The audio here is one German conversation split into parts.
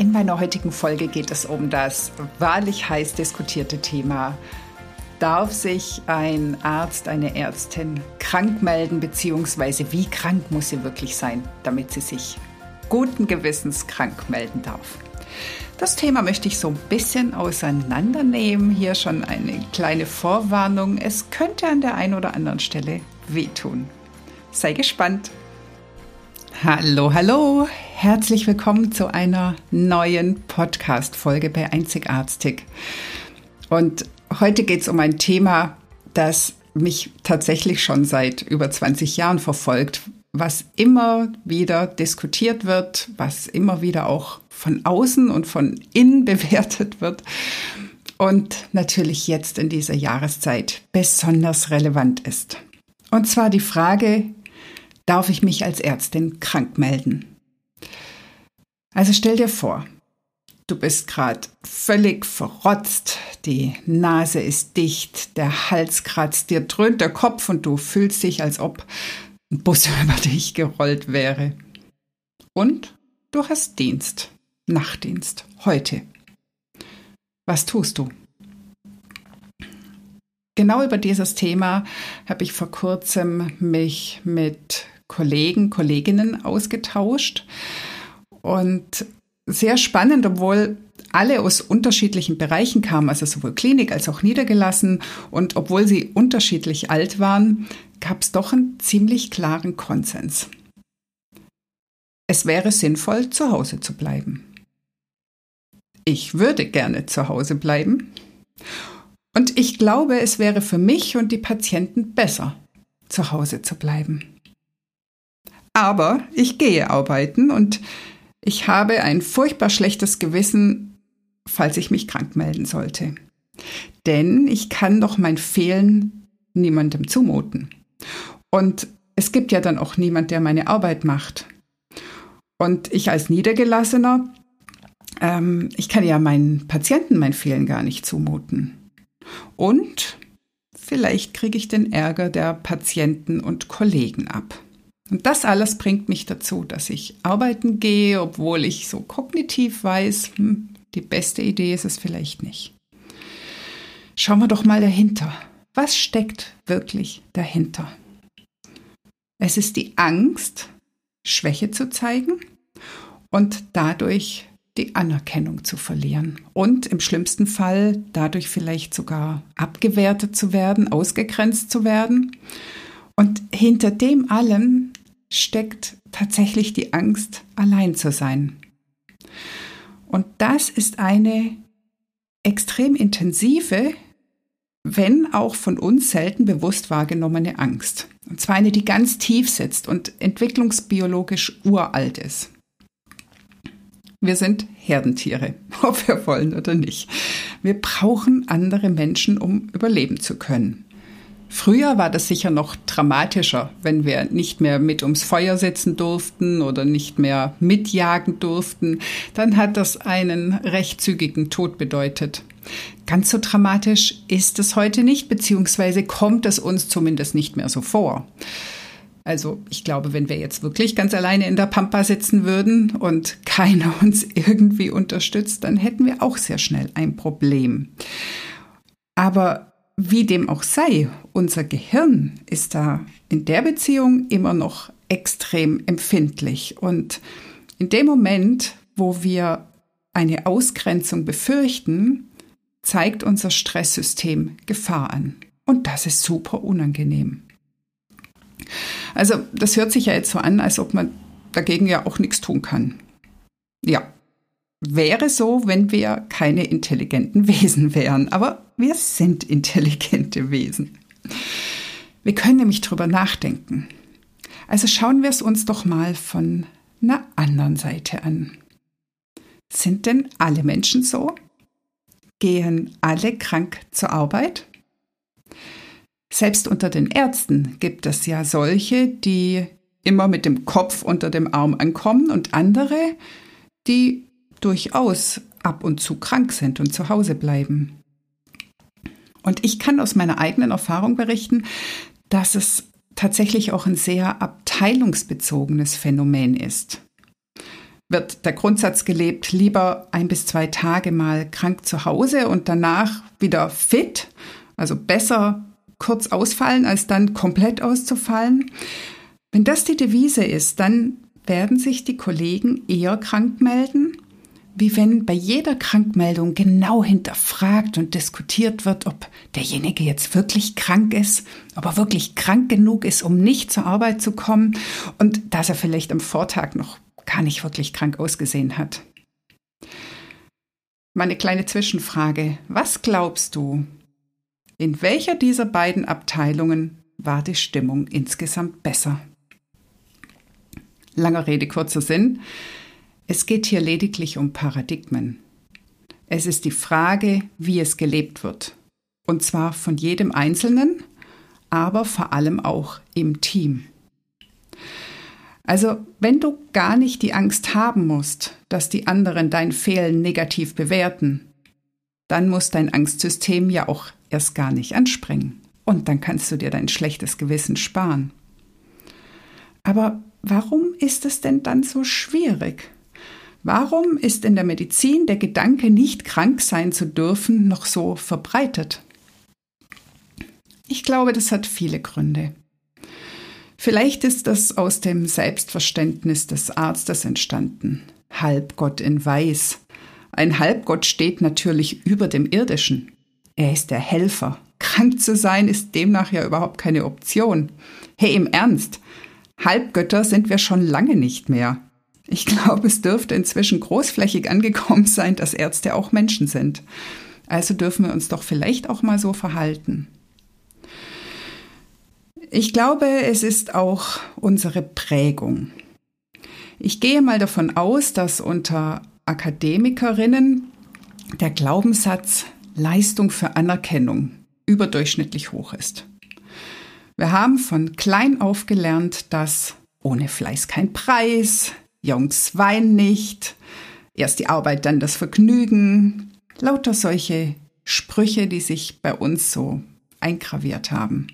In meiner heutigen Folge geht es um das wahrlich heiß diskutierte Thema. Darf sich ein Arzt, eine Ärztin krank melden, beziehungsweise wie krank muss sie wirklich sein, damit sie sich guten Gewissens krank melden darf? Das Thema möchte ich so ein bisschen auseinandernehmen. Hier schon eine kleine Vorwarnung. Es könnte an der einen oder anderen Stelle wehtun. Sei gespannt. Hallo, hallo, herzlich willkommen zu einer neuen Podcast-Folge bei Einzigartig. Und heute geht es um ein Thema, das mich tatsächlich schon seit über 20 Jahren verfolgt, was immer wieder diskutiert wird, was immer wieder auch von außen und von innen bewertet wird und natürlich jetzt in dieser Jahreszeit besonders relevant ist. Und zwar die Frage, darf ich mich als Ärztin krank melden. Also stell dir vor, du bist gerade völlig verrotzt, die Nase ist dicht, der Hals kratzt, dir dröhnt der Kopf und du fühlst dich, als ob ein Bus über dich gerollt wäre. Und du hast Dienst, Nachtdienst, heute. Was tust du? Genau über dieses Thema habe ich vor kurzem mich mit Kollegen, Kolleginnen ausgetauscht. Und sehr spannend, obwohl alle aus unterschiedlichen Bereichen kamen, also sowohl Klinik als auch niedergelassen. Und obwohl sie unterschiedlich alt waren, gab es doch einen ziemlich klaren Konsens. Es wäre sinnvoll, zu Hause zu bleiben. Ich würde gerne zu Hause bleiben. Und ich glaube, es wäre für mich und die Patienten besser, zu Hause zu bleiben. Aber ich gehe arbeiten und ich habe ein furchtbar schlechtes Gewissen, falls ich mich krank melden sollte. Denn ich kann doch mein Fehlen niemandem zumuten. Und es gibt ja dann auch niemand, der meine Arbeit macht. Und ich als Niedergelassener, ähm, ich kann ja meinen Patienten mein Fehlen gar nicht zumuten. Und vielleicht kriege ich den Ärger der Patienten und Kollegen ab. Und das alles bringt mich dazu, dass ich arbeiten gehe, obwohl ich so kognitiv weiß, hm, die beste Idee ist es vielleicht nicht. Schauen wir doch mal dahinter. Was steckt wirklich dahinter? Es ist die Angst, Schwäche zu zeigen und dadurch die Anerkennung zu verlieren und im schlimmsten Fall dadurch vielleicht sogar abgewertet zu werden, ausgegrenzt zu werden. Und hinter dem allem steckt tatsächlich die Angst, allein zu sein. Und das ist eine extrem intensive, wenn auch von uns selten bewusst wahrgenommene Angst. Und zwar eine, die ganz tief sitzt und entwicklungsbiologisch uralt ist. Wir sind Herdentiere, ob wir wollen oder nicht. Wir brauchen andere Menschen, um überleben zu können. Früher war das sicher noch dramatischer, wenn wir nicht mehr mit ums Feuer sitzen durften oder nicht mehr mitjagen durften. Dann hat das einen recht zügigen Tod bedeutet. Ganz so dramatisch ist es heute nicht, beziehungsweise kommt es uns zumindest nicht mehr so vor. Also ich glaube, wenn wir jetzt wirklich ganz alleine in der Pampa sitzen würden und keiner uns irgendwie unterstützt, dann hätten wir auch sehr schnell ein Problem. Aber wie dem auch sei, unser Gehirn ist da in der Beziehung immer noch extrem empfindlich. Und in dem Moment, wo wir eine Ausgrenzung befürchten, zeigt unser Stresssystem Gefahr an. Und das ist super unangenehm. Also das hört sich ja jetzt so an, als ob man dagegen ja auch nichts tun kann. Ja, wäre so, wenn wir keine intelligenten Wesen wären. Aber wir sind intelligente Wesen. Wir können nämlich drüber nachdenken. Also schauen wir es uns doch mal von einer anderen Seite an. Sind denn alle Menschen so? Gehen alle krank zur Arbeit? Selbst unter den Ärzten gibt es ja solche, die immer mit dem Kopf unter dem Arm ankommen und andere, die durchaus ab und zu krank sind und zu Hause bleiben. Und ich kann aus meiner eigenen Erfahrung berichten, dass es tatsächlich auch ein sehr abteilungsbezogenes Phänomen ist. Wird der Grundsatz gelebt, lieber ein bis zwei Tage mal krank zu Hause und danach wieder fit, also besser kurz ausfallen, als dann komplett auszufallen. Wenn das die Devise ist, dann werden sich die Kollegen eher krank melden wie wenn bei jeder Krankmeldung genau hinterfragt und diskutiert wird, ob derjenige jetzt wirklich krank ist, ob er wirklich krank genug ist, um nicht zur Arbeit zu kommen und dass er vielleicht am Vortag noch gar nicht wirklich krank ausgesehen hat. Meine kleine Zwischenfrage. Was glaubst du? In welcher dieser beiden Abteilungen war die Stimmung insgesamt besser? Langer Rede, kurzer Sinn. Es geht hier lediglich um Paradigmen. Es ist die Frage, wie es gelebt wird. Und zwar von jedem Einzelnen, aber vor allem auch im Team. Also, wenn du gar nicht die Angst haben musst, dass die anderen dein Fehlen negativ bewerten, dann muss dein Angstsystem ja auch erst gar nicht anspringen. Und dann kannst du dir dein schlechtes Gewissen sparen. Aber warum ist es denn dann so schwierig? Warum ist in der Medizin der Gedanke, nicht krank sein zu dürfen, noch so verbreitet? Ich glaube, das hat viele Gründe. Vielleicht ist das aus dem Selbstverständnis des Arztes entstanden. Halbgott in Weiß. Ein Halbgott steht natürlich über dem Irdischen. Er ist der Helfer. Krank zu sein ist demnach ja überhaupt keine Option. Hey, im Ernst. Halbgötter sind wir schon lange nicht mehr. Ich glaube, es dürfte inzwischen großflächig angekommen sein, dass Ärzte auch Menschen sind. Also dürfen wir uns doch vielleicht auch mal so verhalten. Ich glaube, es ist auch unsere Prägung. Ich gehe mal davon aus, dass unter Akademikerinnen der Glaubenssatz Leistung für Anerkennung überdurchschnittlich hoch ist. Wir haben von klein auf gelernt, dass ohne Fleiß kein Preis, Jungs wein nicht, erst die Arbeit, dann das Vergnügen. Lauter solche Sprüche, die sich bei uns so eingraviert haben.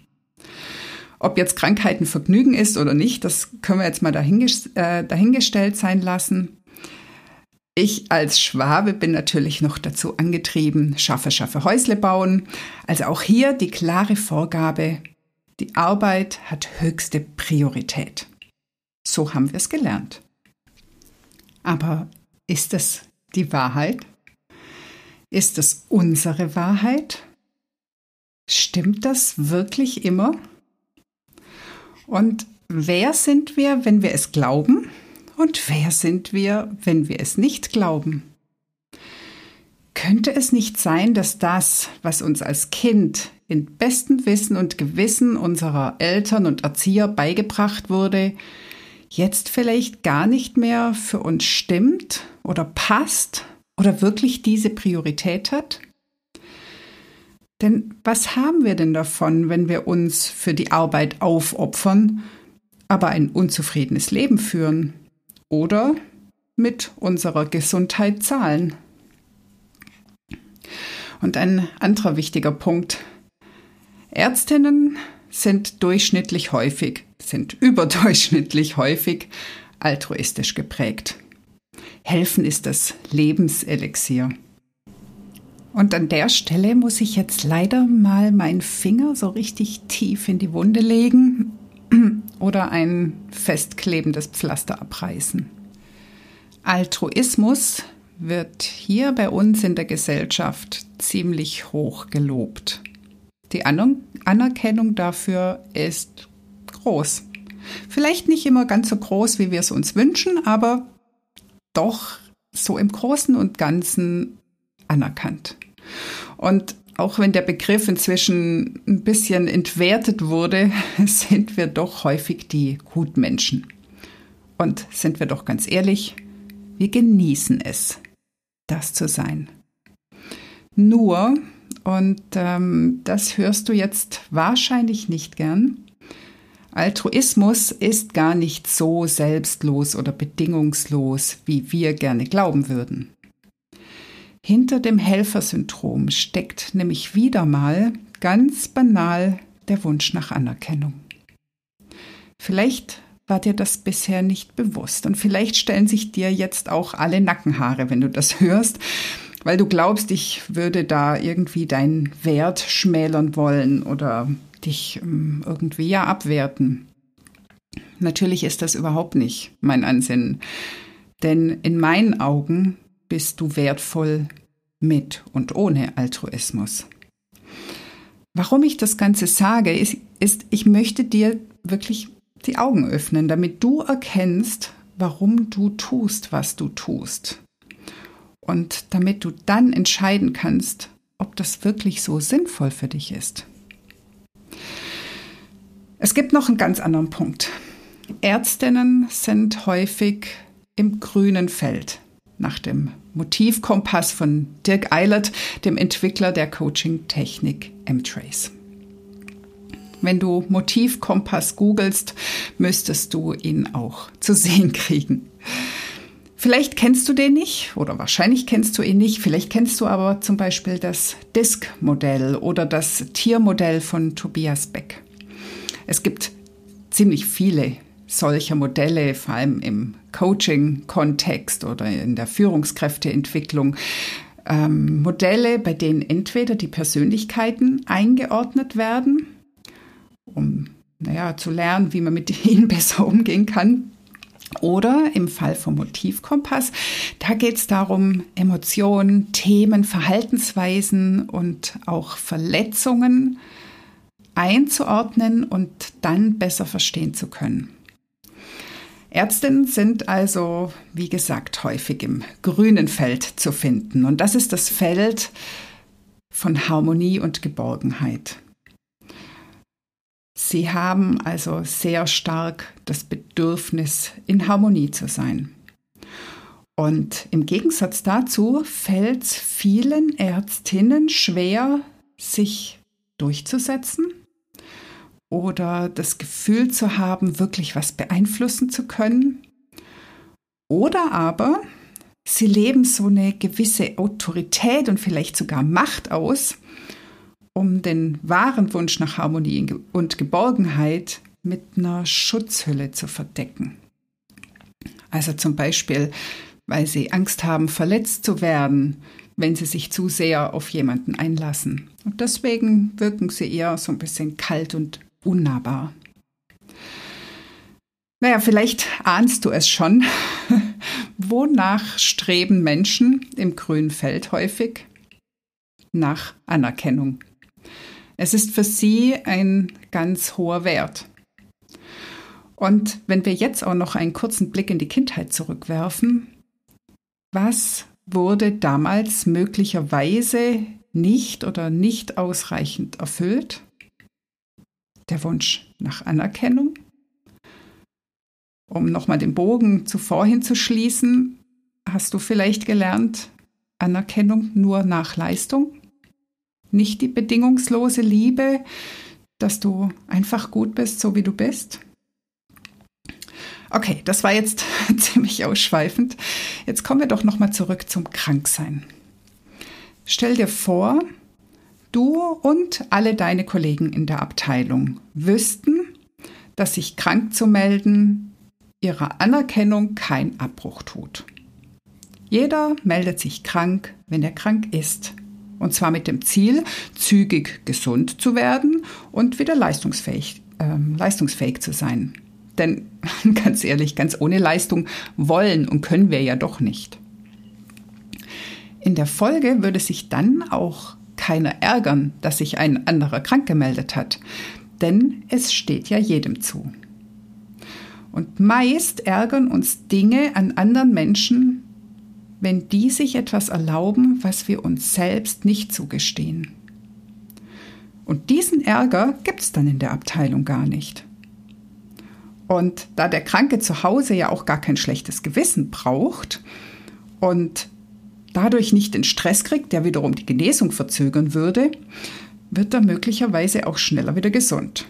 Ob jetzt Krankheiten Vergnügen ist oder nicht, das können wir jetzt mal äh, dahingestellt sein lassen. Ich als Schwabe bin natürlich noch dazu angetrieben, schaffe, schaffe Häusle bauen. Also auch hier die klare Vorgabe, die Arbeit hat höchste Priorität. So haben wir es gelernt. Aber ist es die Wahrheit? Ist es unsere Wahrheit? Stimmt das wirklich immer? Und wer sind wir, wenn wir es glauben? Und wer sind wir, wenn wir es nicht glauben? Könnte es nicht sein, dass das, was uns als Kind in bestem Wissen und Gewissen unserer Eltern und Erzieher beigebracht wurde, jetzt vielleicht gar nicht mehr für uns stimmt oder passt oder wirklich diese Priorität hat? Denn was haben wir denn davon, wenn wir uns für die Arbeit aufopfern, aber ein unzufriedenes Leben führen oder mit unserer Gesundheit zahlen? Und ein anderer wichtiger Punkt. Ärztinnen sind durchschnittlich häufig, sind überdurchschnittlich häufig altruistisch geprägt. Helfen ist das Lebenselixier. Und an der Stelle muss ich jetzt leider mal meinen Finger so richtig tief in die Wunde legen oder ein festklebendes Pflaster abreißen. Altruismus wird hier bei uns in der Gesellschaft ziemlich hoch gelobt. Die Anerkennung dafür ist groß. Vielleicht nicht immer ganz so groß, wie wir es uns wünschen, aber doch so im Großen und Ganzen anerkannt. Und auch wenn der Begriff inzwischen ein bisschen entwertet wurde, sind wir doch häufig die Gutmenschen. Und sind wir doch ganz ehrlich, wir genießen es, das zu sein. Nur, und ähm, das hörst du jetzt wahrscheinlich nicht gern, Altruismus ist gar nicht so selbstlos oder bedingungslos, wie wir gerne glauben würden. Hinter dem Helfersyndrom steckt nämlich wieder mal ganz banal der Wunsch nach Anerkennung. Vielleicht war dir das bisher nicht bewusst und vielleicht stellen sich dir jetzt auch alle Nackenhaare, wenn du das hörst, weil du glaubst, ich würde da irgendwie deinen Wert schmälern wollen oder dich ähm, irgendwie ja abwerten. Natürlich ist das überhaupt nicht mein Ansinnen, denn in meinen Augen bist du wertvoll mit und ohne Altruismus. Warum ich das Ganze sage, ist, ist, ich möchte dir wirklich die Augen öffnen, damit du erkennst, warum du tust, was du tust. Und damit du dann entscheiden kannst, ob das wirklich so sinnvoll für dich ist. Es gibt noch einen ganz anderen Punkt. Ärztinnen sind häufig im grünen Feld nach dem Motivkompass von Dirk Eilert, dem Entwickler der Coaching-Technik M-Trace. Wenn du Motivkompass googelst, müsstest du ihn auch zu sehen kriegen. Vielleicht kennst du den nicht oder wahrscheinlich kennst du ihn nicht. Vielleicht kennst du aber zum Beispiel das Disk-Modell oder das Tiermodell von Tobias Beck. Es gibt ziemlich viele solcher Modelle, vor allem im Coaching-Kontext oder in der Führungskräfteentwicklung. Ähm, Modelle, bei denen entweder die Persönlichkeiten eingeordnet werden, um naja, zu lernen, wie man mit ihnen besser umgehen kann. Oder im Fall vom Motivkompass, da geht es darum, Emotionen, Themen, Verhaltensweisen und auch Verletzungen einzuordnen und dann besser verstehen zu können. Ärztinnen sind also, wie gesagt, häufig im grünen Feld zu finden. Und das ist das Feld von Harmonie und Geborgenheit. Sie haben also sehr stark das Bedürfnis, in Harmonie zu sein. Und im Gegensatz dazu fällt es vielen Ärztinnen schwer, sich durchzusetzen oder das Gefühl zu haben, wirklich was beeinflussen zu können. Oder aber sie leben so eine gewisse Autorität und vielleicht sogar Macht aus, um den wahren Wunsch nach Harmonie und Geborgenheit mit einer Schutzhülle zu verdecken. Also zum Beispiel, weil sie Angst haben, verletzt zu werden, wenn sie sich zu sehr auf jemanden einlassen. Und deswegen wirken sie eher so ein bisschen kalt und unnahbar. Naja, vielleicht ahnst du es schon. Wonach streben Menschen im grünen Feld häufig? Nach Anerkennung. Es ist für sie ein ganz hoher Wert. Und wenn wir jetzt auch noch einen kurzen Blick in die Kindheit zurückwerfen, was wurde damals möglicherweise nicht oder nicht ausreichend erfüllt? der Wunsch nach Anerkennung. Um nochmal den Bogen zuvor hinzuschließen, hast du vielleicht gelernt, Anerkennung nur nach Leistung, nicht die bedingungslose Liebe, dass du einfach gut bist, so wie du bist. Okay, das war jetzt ziemlich ausschweifend. Jetzt kommen wir doch nochmal zurück zum Kranksein. Stell dir vor, du und alle deine Kollegen in der Abteilung wüssten, dass sich krank zu melden ihrer Anerkennung kein Abbruch tut. Jeder meldet sich krank, wenn er krank ist. Und zwar mit dem Ziel, zügig gesund zu werden und wieder leistungsfähig, äh, leistungsfähig zu sein. Denn ganz ehrlich, ganz ohne Leistung wollen und können wir ja doch nicht. In der Folge würde sich dann auch keiner ärgern, dass sich ein anderer krank gemeldet hat, denn es steht ja jedem zu. Und meist ärgern uns Dinge an anderen Menschen, wenn die sich etwas erlauben, was wir uns selbst nicht zugestehen. Und diesen Ärger gibt es dann in der Abteilung gar nicht. Und da der Kranke zu Hause ja auch gar kein schlechtes Gewissen braucht und dadurch nicht den Stress kriegt, der wiederum die Genesung verzögern würde, wird er möglicherweise auch schneller wieder gesund.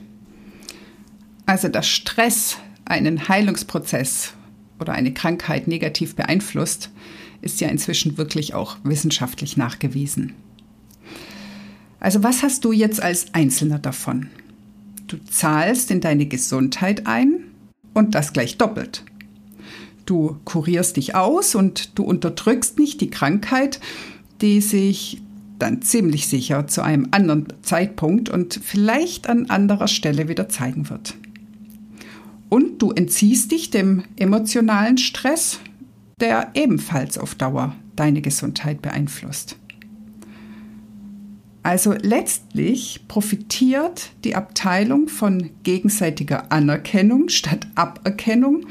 Also dass Stress einen Heilungsprozess oder eine Krankheit negativ beeinflusst, ist ja inzwischen wirklich auch wissenschaftlich nachgewiesen. Also was hast du jetzt als Einzelner davon? Du zahlst in deine Gesundheit ein und das gleich doppelt. Du kurierst dich aus und du unterdrückst nicht die Krankheit, die sich dann ziemlich sicher zu einem anderen Zeitpunkt und vielleicht an anderer Stelle wieder zeigen wird. Und du entziehst dich dem emotionalen Stress, der ebenfalls auf Dauer deine Gesundheit beeinflusst. Also letztlich profitiert die Abteilung von gegenseitiger Anerkennung statt Aberkennung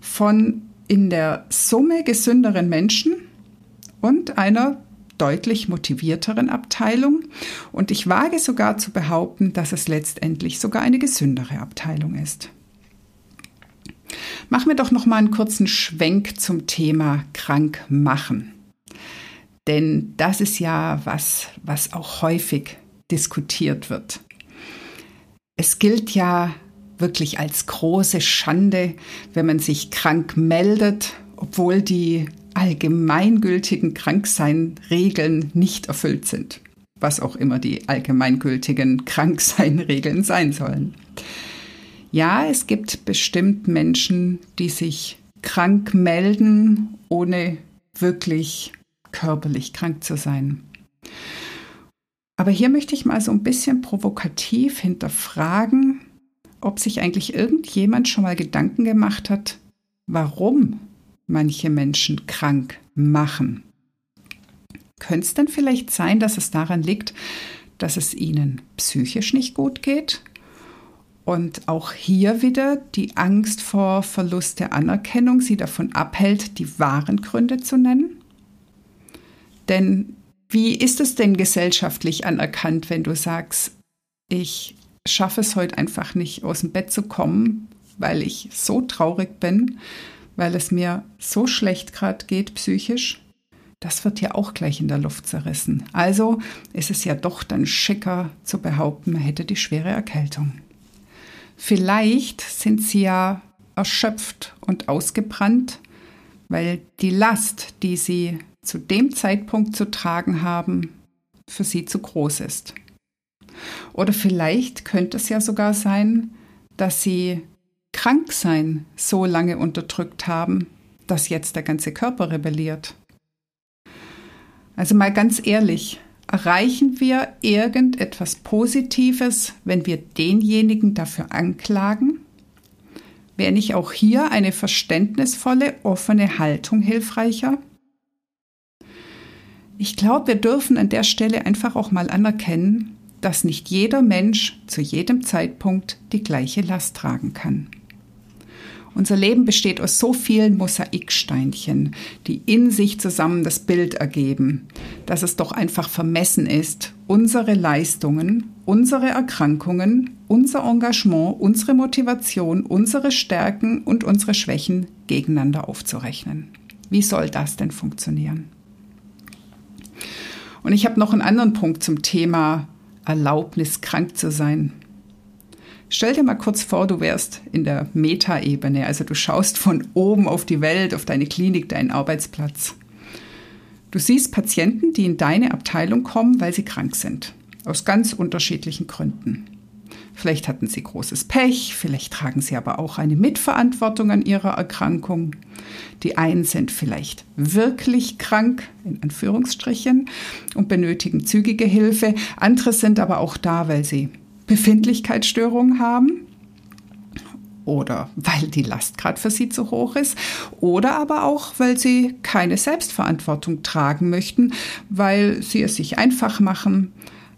von in der Summe gesünderen Menschen und einer deutlich motivierteren Abteilung. Und ich wage sogar zu behaupten, dass es letztendlich sogar eine gesündere Abteilung ist. Machen wir doch noch mal einen kurzen Schwenk zum Thema krank machen. Denn das ist ja was, was auch häufig diskutiert wird. Es gilt ja wirklich als große Schande, wenn man sich krank meldet, obwohl die allgemeingültigen Krankseinregeln nicht erfüllt sind. Was auch immer die allgemeingültigen Krankseinregeln sein sollen. Ja, es gibt bestimmt Menschen, die sich krank melden, ohne wirklich körperlich krank zu sein. Aber hier möchte ich mal so ein bisschen provokativ hinterfragen, ob sich eigentlich irgendjemand schon mal Gedanken gemacht hat, warum manche Menschen krank machen. Könnte es denn vielleicht sein, dass es daran liegt, dass es ihnen psychisch nicht gut geht? Und auch hier wieder die Angst vor Verlust der Anerkennung sie davon abhält, die wahren Gründe zu nennen? Denn wie ist es denn gesellschaftlich anerkannt, wenn du sagst, ich schaffe es heute einfach nicht aus dem Bett zu kommen, weil ich so traurig bin, weil es mir so schlecht gerade geht psychisch? Das wird ja auch gleich in der Luft zerrissen. Also ist es ja doch dann schicker zu behaupten, man hätte die schwere Erkältung. Vielleicht sind sie ja erschöpft und ausgebrannt, weil die Last, die sie zu dem Zeitpunkt zu tragen haben, für sie zu groß ist. Oder vielleicht könnte es ja sogar sein, dass sie Kranksein so lange unterdrückt haben, dass jetzt der ganze Körper rebelliert. Also mal ganz ehrlich, erreichen wir irgendetwas Positives, wenn wir denjenigen dafür anklagen? Wäre nicht auch hier eine verständnisvolle, offene Haltung hilfreicher? Ich glaube, wir dürfen an der Stelle einfach auch mal anerkennen, dass nicht jeder Mensch zu jedem Zeitpunkt die gleiche Last tragen kann. Unser Leben besteht aus so vielen Mosaiksteinchen, die in sich zusammen das Bild ergeben, dass es doch einfach vermessen ist, unsere Leistungen, unsere Erkrankungen, unser Engagement, unsere Motivation, unsere Stärken und unsere Schwächen gegeneinander aufzurechnen. Wie soll das denn funktionieren? Und ich habe noch einen anderen Punkt zum Thema Erlaubnis, krank zu sein. Stell dir mal kurz vor, du wärst in der Metaebene, also du schaust von oben auf die Welt, auf deine Klinik, deinen Arbeitsplatz. Du siehst Patienten, die in deine Abteilung kommen, weil sie krank sind, aus ganz unterschiedlichen Gründen. Vielleicht hatten sie großes Pech, vielleicht tragen sie aber auch eine Mitverantwortung an ihrer Erkrankung. Die einen sind vielleicht wirklich krank, in Anführungsstrichen, und benötigen zügige Hilfe. Andere sind aber auch da, weil sie Befindlichkeitsstörungen haben oder weil die Last gerade für sie zu hoch ist oder aber auch, weil sie keine Selbstverantwortung tragen möchten, weil sie es sich einfach machen.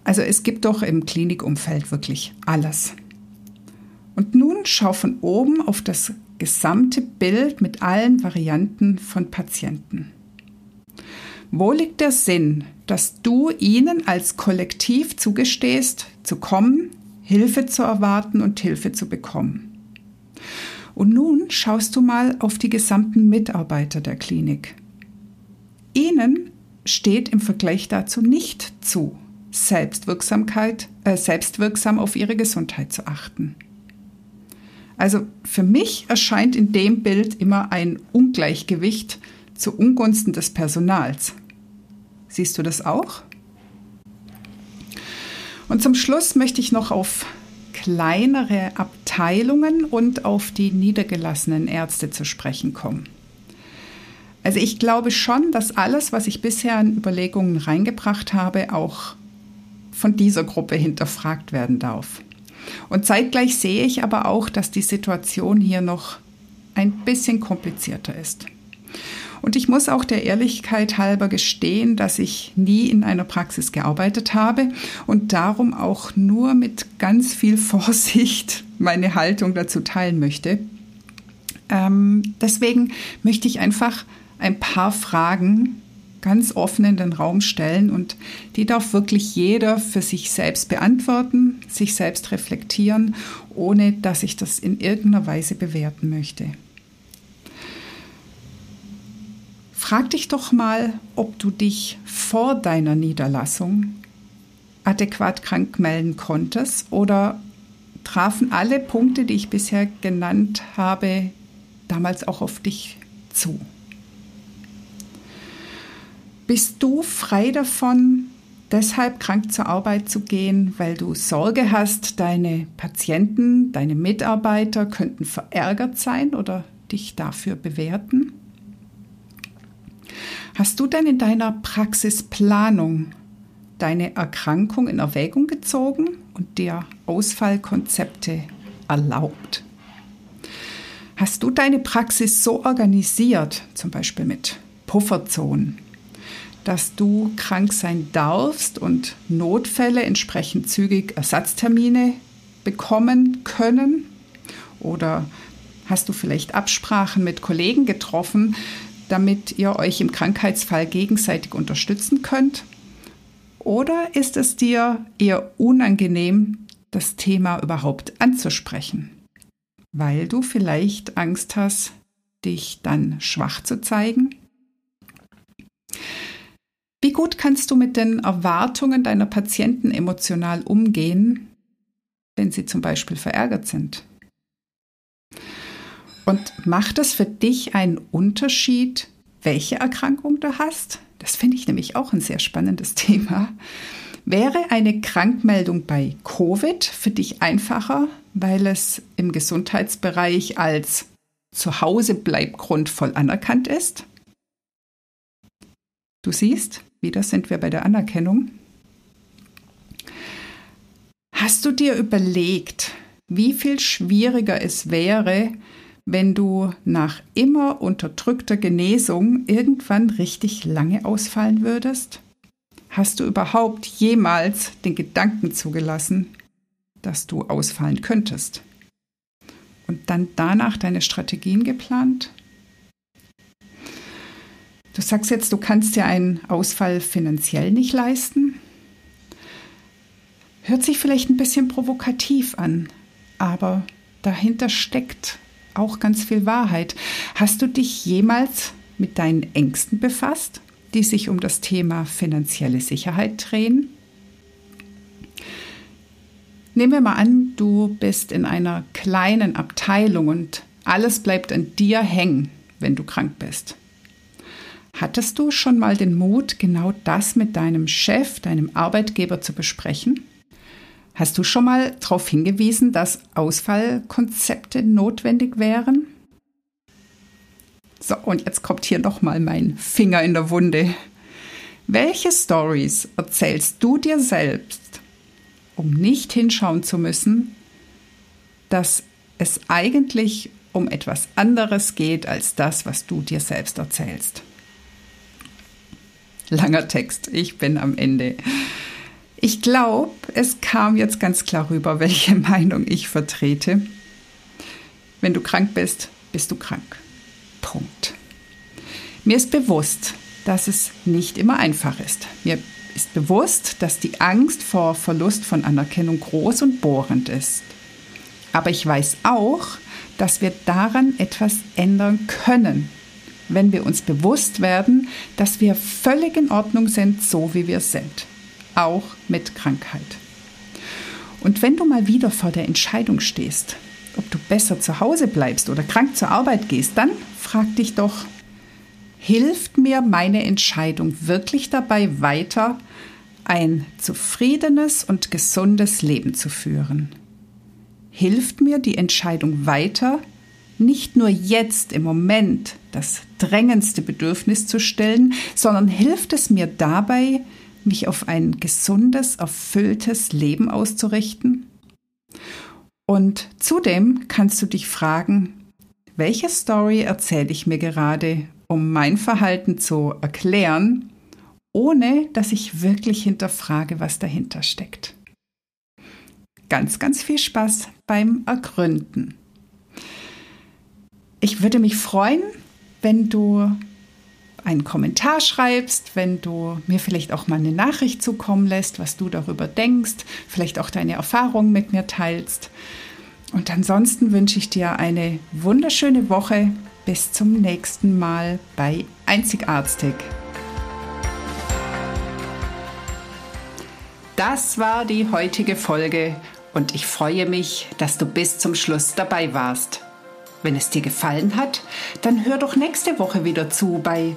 Also es gibt doch im Klinikumfeld wirklich alles. Und nun schau von oben auf das gesamte Bild mit allen Varianten von Patienten. Wo liegt der Sinn, dass du ihnen als Kollektiv zugestehst, zu kommen, Hilfe zu erwarten und Hilfe zu bekommen? Und nun schaust du mal auf die gesamten Mitarbeiter der Klinik. Ihnen steht im Vergleich dazu nicht zu, Selbstwirksamkeit, äh, selbstwirksam auf ihre Gesundheit zu achten. Also für mich erscheint in dem Bild immer ein Ungleichgewicht zu Ungunsten des Personals. Siehst du das auch? Und zum Schluss möchte ich noch auf kleinere Abteilungen und auf die niedergelassenen Ärzte zu sprechen kommen. Also ich glaube schon, dass alles, was ich bisher an Überlegungen reingebracht habe, auch von dieser Gruppe hinterfragt werden darf. Und zeitgleich sehe ich aber auch, dass die Situation hier noch ein bisschen komplizierter ist. Und ich muss auch der Ehrlichkeit halber gestehen, dass ich nie in einer Praxis gearbeitet habe und darum auch nur mit ganz viel Vorsicht meine Haltung dazu teilen möchte. Ähm, deswegen möchte ich einfach ein paar Fragen ganz offen in den Raum stellen und die darf wirklich jeder für sich selbst beantworten, sich selbst reflektieren, ohne dass ich das in irgendeiner Weise bewerten möchte. Frag dich doch mal, ob du dich vor deiner Niederlassung adäquat krank melden konntest oder trafen alle Punkte, die ich bisher genannt habe, damals auch auf dich zu. Bist du frei davon, deshalb krank zur Arbeit zu gehen, weil du Sorge hast, deine Patienten, deine Mitarbeiter könnten verärgert sein oder dich dafür bewerten? Hast du denn in deiner Praxisplanung deine Erkrankung in Erwägung gezogen und dir Ausfallkonzepte erlaubt? Hast du deine Praxis so organisiert, zum Beispiel mit Pufferzonen, dass du krank sein darfst und Notfälle entsprechend zügig Ersatztermine bekommen können? Oder hast du vielleicht Absprachen mit Kollegen getroffen, damit ihr euch im Krankheitsfall gegenseitig unterstützen könnt? Oder ist es dir eher unangenehm, das Thema überhaupt anzusprechen, weil du vielleicht Angst hast, dich dann schwach zu zeigen? Wie gut kannst du mit den Erwartungen deiner Patienten emotional umgehen, wenn sie zum Beispiel verärgert sind? Und macht es für dich einen Unterschied, welche Erkrankung du hast? Das finde ich nämlich auch ein sehr spannendes Thema. Wäre eine Krankmeldung bei Covid für dich einfacher, weil es im Gesundheitsbereich als Zuhausebleibgrund voll anerkannt ist? Du siehst, wieder sind wir bei der Anerkennung. Hast du dir überlegt, wie viel schwieriger es wäre, wenn du nach immer unterdrückter Genesung irgendwann richtig lange ausfallen würdest? Hast du überhaupt jemals den Gedanken zugelassen, dass du ausfallen könntest? Und dann danach deine Strategien geplant? Du sagst jetzt, du kannst dir einen Ausfall finanziell nicht leisten. Hört sich vielleicht ein bisschen provokativ an, aber dahinter steckt auch ganz viel Wahrheit. Hast du dich jemals mit deinen Ängsten befasst, die sich um das Thema finanzielle Sicherheit drehen? Nehmen wir mal an, du bist in einer kleinen Abteilung und alles bleibt an dir hängen, wenn du krank bist. Hattest du schon mal den Mut, genau das mit deinem Chef, deinem Arbeitgeber zu besprechen? Hast du schon mal darauf hingewiesen, dass Ausfallkonzepte notwendig wären? So, und jetzt kommt hier nochmal mein Finger in der Wunde. Welche Stories erzählst du dir selbst, um nicht hinschauen zu müssen, dass es eigentlich um etwas anderes geht als das, was du dir selbst erzählst? Langer Text, ich bin am Ende. Ich glaube, es kam jetzt ganz klar rüber, welche Meinung ich vertrete. Wenn du krank bist, bist du krank. Punkt. Mir ist bewusst, dass es nicht immer einfach ist. Mir ist bewusst, dass die Angst vor Verlust von Anerkennung groß und bohrend ist. Aber ich weiß auch, dass wir daran etwas ändern können, wenn wir uns bewusst werden, dass wir völlig in Ordnung sind, so wie wir sind. Auch mit Krankheit. Und wenn du mal wieder vor der Entscheidung stehst, ob du besser zu Hause bleibst oder krank zur Arbeit gehst, dann frag dich doch, hilft mir meine Entscheidung wirklich dabei weiter, ein zufriedenes und gesundes Leben zu führen? Hilft mir die Entscheidung weiter, nicht nur jetzt im Moment das drängendste Bedürfnis zu stellen, sondern hilft es mir dabei, mich auf ein gesundes, erfülltes Leben auszurichten? Und zudem kannst du dich fragen, welche Story erzähle ich mir gerade, um mein Verhalten zu erklären, ohne dass ich wirklich hinterfrage, was dahinter steckt. Ganz, ganz viel Spaß beim Ergründen. Ich würde mich freuen, wenn du einen Kommentar schreibst, wenn du mir vielleicht auch mal eine Nachricht zukommen lässt, was du darüber denkst, vielleicht auch deine Erfahrungen mit mir teilst. Und ansonsten wünsche ich dir eine wunderschöne Woche. Bis zum nächsten Mal bei Einzigartig. Das war die heutige Folge und ich freue mich, dass du bis zum Schluss dabei warst. Wenn es dir gefallen hat, dann hör doch nächste Woche wieder zu bei